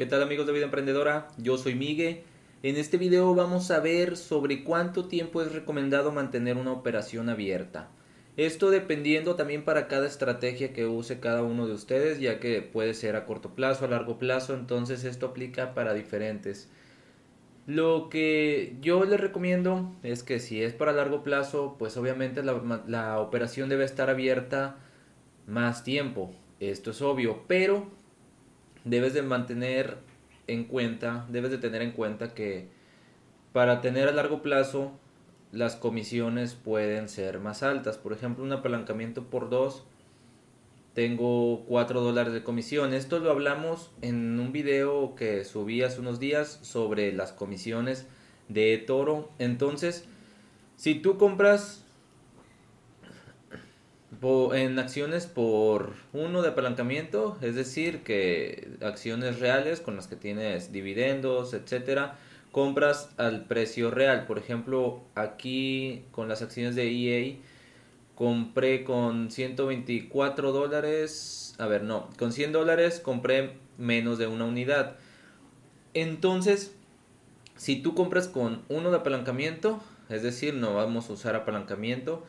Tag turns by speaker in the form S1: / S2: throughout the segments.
S1: ¿Qué tal amigos de Vida Emprendedora? Yo soy Migue. En este video vamos a ver sobre cuánto tiempo es recomendado mantener una operación abierta. Esto dependiendo también para cada estrategia que use cada uno de ustedes, ya que puede ser a corto plazo, a largo plazo, entonces esto aplica para diferentes. Lo que yo les recomiendo es que si es para largo plazo, pues obviamente la, la operación debe estar abierta más tiempo. Esto es obvio, pero debes de mantener en cuenta, debes de tener en cuenta que para tener a largo plazo las comisiones pueden ser más altas. Por ejemplo, un apalancamiento por dos tengo 4 dólares de comisión. Esto lo hablamos en un video que subí hace unos días sobre las comisiones de Toro. Entonces, si tú compras en acciones por uno de apalancamiento, es decir, que acciones reales con las que tienes dividendos, etcétera, compras al precio real. Por ejemplo, aquí con las acciones de EA compré con 124 dólares, a ver, no, con 100 dólares compré menos de una unidad. Entonces, si tú compras con uno de apalancamiento, es decir, no vamos a usar apalancamiento,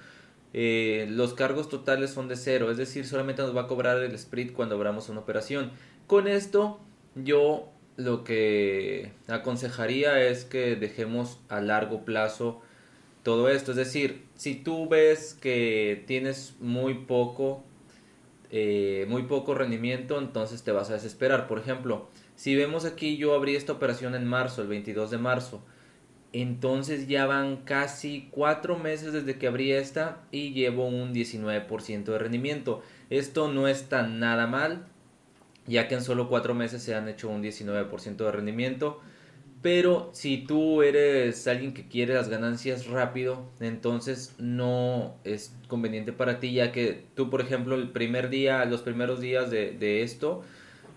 S1: eh, los cargos totales son de cero, es decir, solamente nos va a cobrar el split cuando abramos una operación. Con esto, yo lo que aconsejaría es que dejemos a largo plazo todo esto. Es decir, si tú ves que tienes muy poco, eh, muy poco rendimiento, entonces te vas a desesperar. Por ejemplo, si vemos aquí, yo abrí esta operación en marzo, el 22 de marzo. Entonces ya van casi cuatro meses desde que abrí esta y llevo un 19% de rendimiento. Esto no está nada mal, ya que en solo cuatro meses se han hecho un 19% de rendimiento. Pero si tú eres alguien que quiere las ganancias rápido, entonces no es conveniente para ti, ya que tú, por ejemplo, el primer día, los primeros días de, de esto,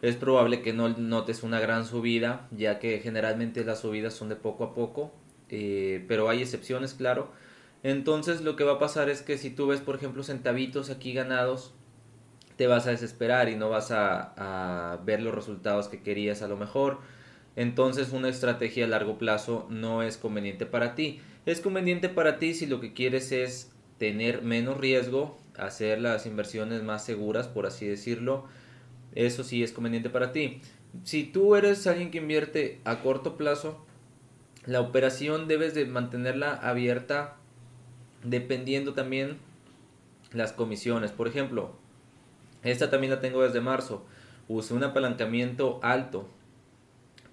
S1: es probable que no notes una gran subida, ya que generalmente las subidas son de poco a poco eh, pero hay excepciones, claro. Entonces lo que va a pasar es que si tú ves, por ejemplo, centavitos aquí ganados, te vas a desesperar y no vas a, ver los resultados que querías a lo mejor. Entonces una estrategia a largo plazo no es conveniente para ti. Es conveniente para ti si lo que quieres es tener menos riesgo, hacer las inversiones más seguras, por así decirlo. Eso sí es conveniente para ti. Si tú eres alguien que invierte a corto plazo, la operación debes de mantenerla abierta dependiendo también las comisiones. Por ejemplo, esta también la tengo desde marzo. Usé un apalancamiento alto,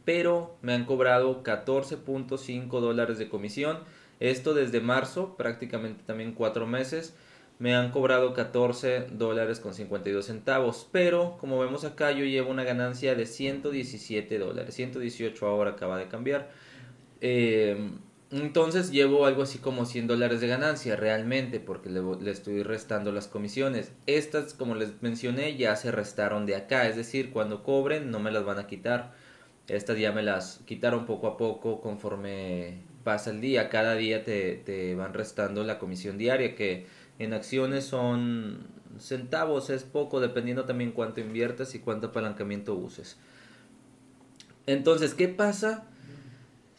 S1: pero me han cobrado 14.5 dólares de comisión. Esto desde marzo, prácticamente también 4 meses. Me han cobrado 14 dólares con 52 centavos. Pero como vemos acá, yo llevo una ganancia de 117 dólares. 118 ahora acaba de cambiar. Eh, entonces llevo algo así como 100 dólares de ganancia realmente porque le, estoy restando las comisiones. Estas, como les mencioné, ya se restaron de acá. Es decir, cuando cobren no me las van a quitar. Estas ya me las quitaron poco a poco conforme pasa el día. Cada día te, te van restando la comisión diaria que en acciones son centavos, es poco dependiendo también cuánto inviertas y cuánto apalancamiento uses. Entonces, ¿qué pasa?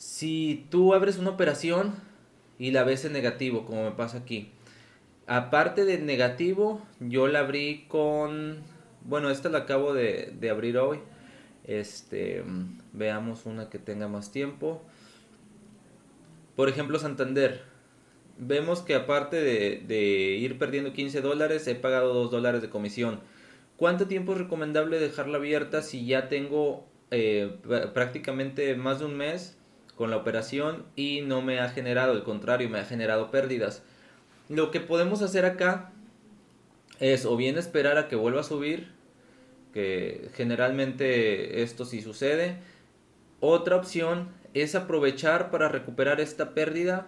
S1: Si tú abres una operación y la ves en negativo, como me pasa aquí, aparte de negativo, yo la abrí con, bueno, esta la acabo de, abrir hoy. Este, veamos una que tenga más tiempo. Por ejemplo, Santander. Vemos que aparte de, ir perdiendo 15 dólares, he pagado 2 dólares de comisión. ¿Cuánto tiempo es recomendable dejarla abierta si ya tengo eh, prácticamente más de un mes con la operación y no me ha generado, al contrario, me ha generado pérdidas. Lo que podemos hacer acá es o bien esperar a que vuelva a subir, que generalmente esto sí sucede. Otra opción es aprovechar para recuperar esta pérdida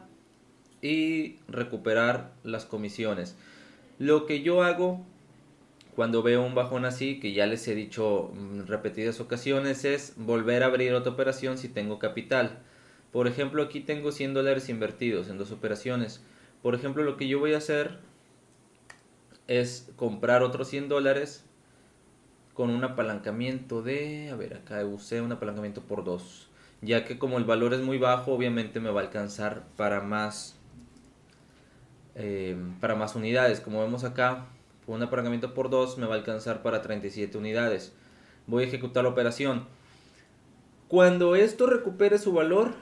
S1: y recuperar las comisiones. Lo que yo hago cuando veo un bajón así, que ya les he dicho en repetidas ocasiones, es volver a abrir otra operación si tengo capital. Por ejemplo, aquí tengo 100 dólares invertidos en dos operaciones. Por ejemplo, lo que yo voy a hacer es comprar otros 100 dólares con un apalancamiento de, a ver, acá usé un apalancamiento por 2, ya que como el valor es muy bajo, obviamente me va a alcanzar para más, eh, para más unidades. Como vemos acá, un apalancamiento por 2 me va a alcanzar para 37 unidades. Voy a ejecutar la operación. Cuando esto recupere su valor,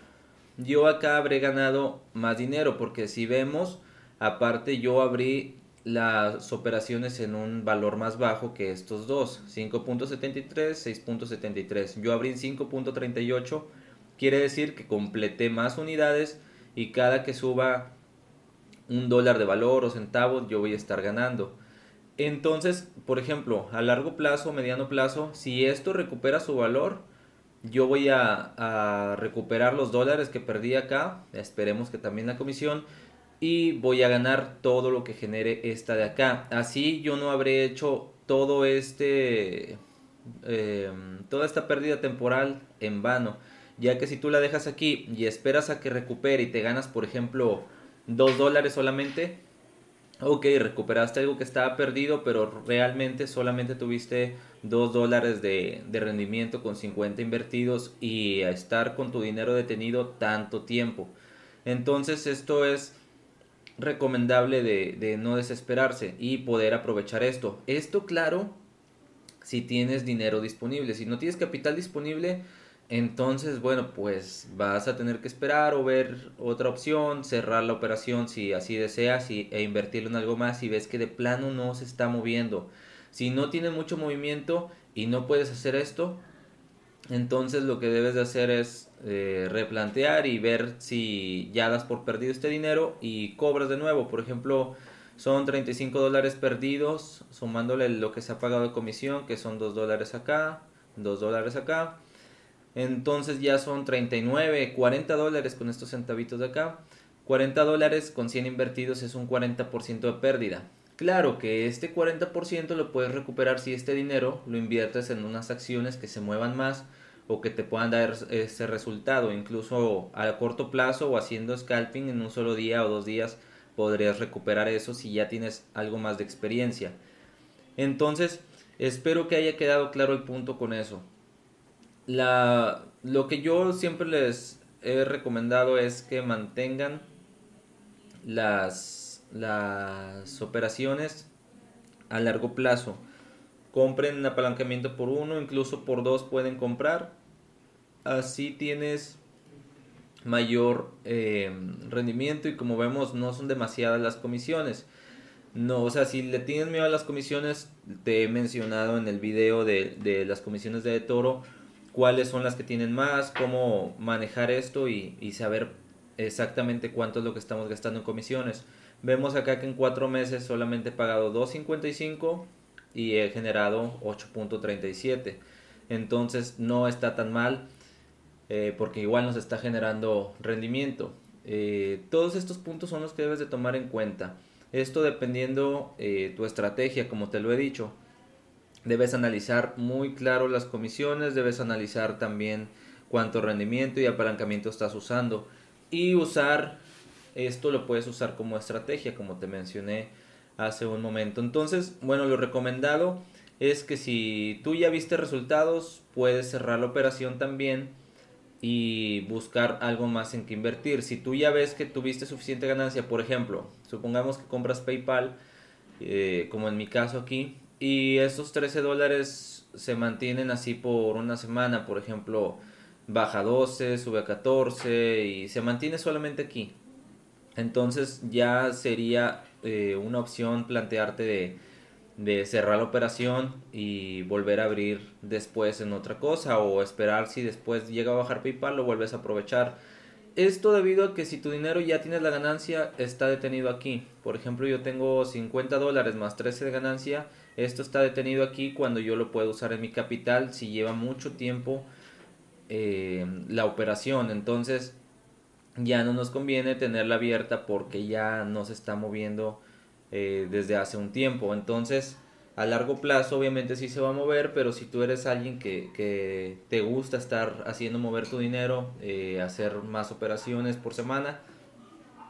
S1: yo acá habré ganado más dinero, porque si vemos, aparte yo abrí las operaciones en un valor más bajo que estos dos, 5.73, 6.73. Yo abrí en 5.38, quiere decir que completé más unidades y cada que suba un dólar de valor o centavos yo voy a estar ganando. Entonces, por ejemplo, a largo plazo, mediano plazo, si esto recupera su valor, yo voy a, recuperar los dólares que perdí acá, esperemos que también la comisión, y voy a ganar todo lo que genere esta de acá. Así yo no habré hecho todo este em, toda esta pérdida temporal en vano, ya que si tú la dejas aquí y esperas a que recupere y te ganas por ejemplo 2 dólares solamente, ok, recuperaste algo que estaba perdido, pero realmente solamente tuviste 2 dólares de, de rendimiento con 50 invertidos y a estar con tu dinero detenido tanto tiempo. Entonces esto es recomendable de, no desesperarse y poder aprovechar esto. Esto, claro, si tienes dinero disponible. Si no tienes capital disponible, entonces, bueno, pues vas a tener que esperar o ver otra opción, cerrar la operación si así deseas y, e invertirlo en algo más si ves que de plano no se está moviendo. Si no tiene mucho movimiento y no puedes hacer esto, entonces lo que debes de hacer es eh, replantear y ver si ya das por perdido este dinero y cobras de nuevo. Por ejemplo, son 35 dólares perdidos, sumándole lo que se ha pagado de comisión, que son 2 dólares acá, 2 dólares acá. Entonces ya son 39, 40 dólares con estos centavitos de acá. 40 dólares con 100 invertidos es un 40% de pérdida. Claro que este 40% lo puedes recuperar si este dinero lo inviertes en unas acciones que se muevan más o que te puedan dar ese resultado. Incluso a corto plazo o haciendo scalping en un solo día o dos días podrías recuperar eso si ya tienes algo más de experiencia. Entonces, espero que haya quedado claro el punto con eso. La, lo que yo siempre les he recomendado es que mantengan las, las operaciones a largo plazo compren apalancamiento por uno, incluso por dos pueden comprar. Así tienes mayor eh, rendimiento y como vemos no son demasiadas las comisiones. No, o sea, si le tienes miedo a las comisiones, te he mencionado en el video de, de las comisiones de Toro cuáles son las que tienen más, cómo manejar esto y, saber exactamente cuánto es lo que estamos gastando en comisiones. Vemos acá que en cuatro meses solamente he pagado 2.55 y he generado 8.37 entonces no está tan mal eh, porque igual nos está generando rendimiento. Eh, todos estos puntos son los que debes de tomar en cuenta. Esto dependiendo eh, tu estrategia como te lo he dicho debes analizar muy claro las comisiones debes analizar también cuánto rendimiento y apalancamiento estás usando y usar esto lo puedes usar como estrategia como te mencioné hace un momento. Entonces, bueno, lo recomendado es que si tú ya viste resultados, puedes cerrar la operación también y buscar algo más en que invertir. Si tú ya ves que tuviste suficiente ganancia, por ejemplo, supongamos que compras PayPal, eh, como en mi caso aquí, y esos 13 dólares se mantienen así por una semana, por ejemplo, baja 12, sube a 14 y se mantiene solamente aquí. Entonces ya sería eh, una opción plantearte de, cerrar la operación y volver a abrir después en otra cosa o esperar si después llega a bajar PayPal lo vuelves a aprovechar. Esto debido a que si tu dinero ya tienes la ganancia está detenido aquí. Por ejemplo yo tengo 50 dólares más 13 de ganancia. Esto está detenido aquí cuando yo lo puedo usar en mi capital si lleva mucho tiempo eh, la operación. Entonces ya no nos conviene tenerla abierta porque ya no se está moviendo eh, desde hace un tiempo. Entonces, a largo plazo obviamente sí se va a mover, pero si tú eres alguien que, te gusta estar haciendo mover tu dinero, eh, hacer más operaciones por semana,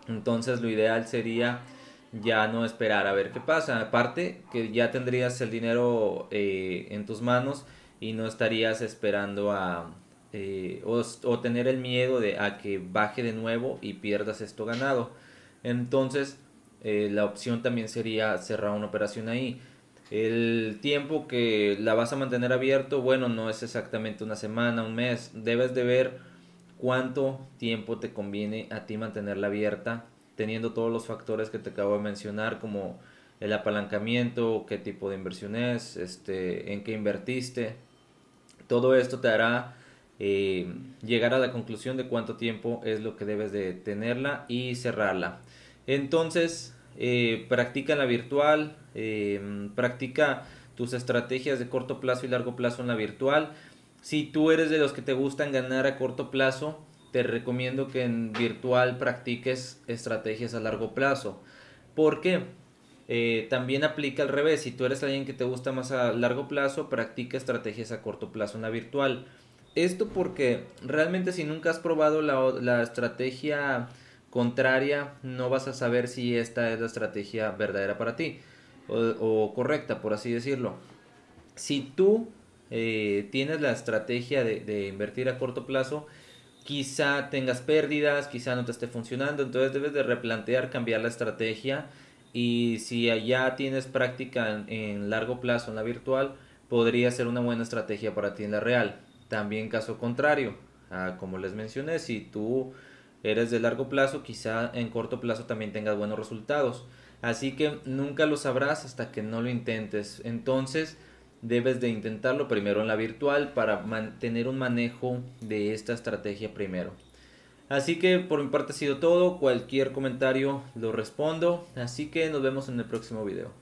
S1: entonces lo ideal sería ya no esperar a ver qué pasa. Aparte que ya tendrías el dinero eh, en tus manos y no estarías esperando a eh, o, tener el miedo de a que baje de nuevo y pierdas esto ganado. Entonces la opción también sería cerrar una operación ahí. El tiempo que la vas a mantener abierto, bueno, no es exactamente una semana, un mes. Debes de ver cuánto tiempo te conviene a ti mantenerla abierta teniendo todos los factores que te acabo de mencionar, como el apalancamiento, qué tipo de inversión es, este, en qué invertiste. Todo esto te hará eh, llegar a la conclusión de cuánto tiempo es lo que debes de tenerla y cerrarla. Entonces, eh, practica la virtual, eh, practica tus estrategias de corto plazo y largo plazo en la virtual. Si tú eres de los que te gustan ganar a corto plazo, te recomiendo que en virtual practiques estrategias a largo plazo. porque eh, también aplica al revés. Si tú eres alguien que te gusta más a largo plazo, practica estrategias a corto plazo en la virtual. Esto porque realmente si nunca has probado la, estrategia contraria, no vas a saber si esta es la estrategia verdadera para ti o, correcta, por así decirlo. Si tú eh, tienes la estrategia de invertir a corto plazo, quizá tengas pérdidas, quizá no te esté funcionando, entonces debes de replantear, cambiar la estrategia y si ya tienes práctica en, largo plazo en la virtual, podría ser una buena estrategia para ti en la real. También caso contrario, ah, como les mencioné, si tú eres de largo plazo, quizá en corto plazo también tengas buenos resultados. Así que nunca lo sabrás hasta que no lo intentes. Entonces, debes de intentarlo primero en la virtual para mantener un manejo de esta estrategia primero. Así que por mi parte ha sido todo, cualquier comentario lo respondo, así que nos vemos en el próximo video.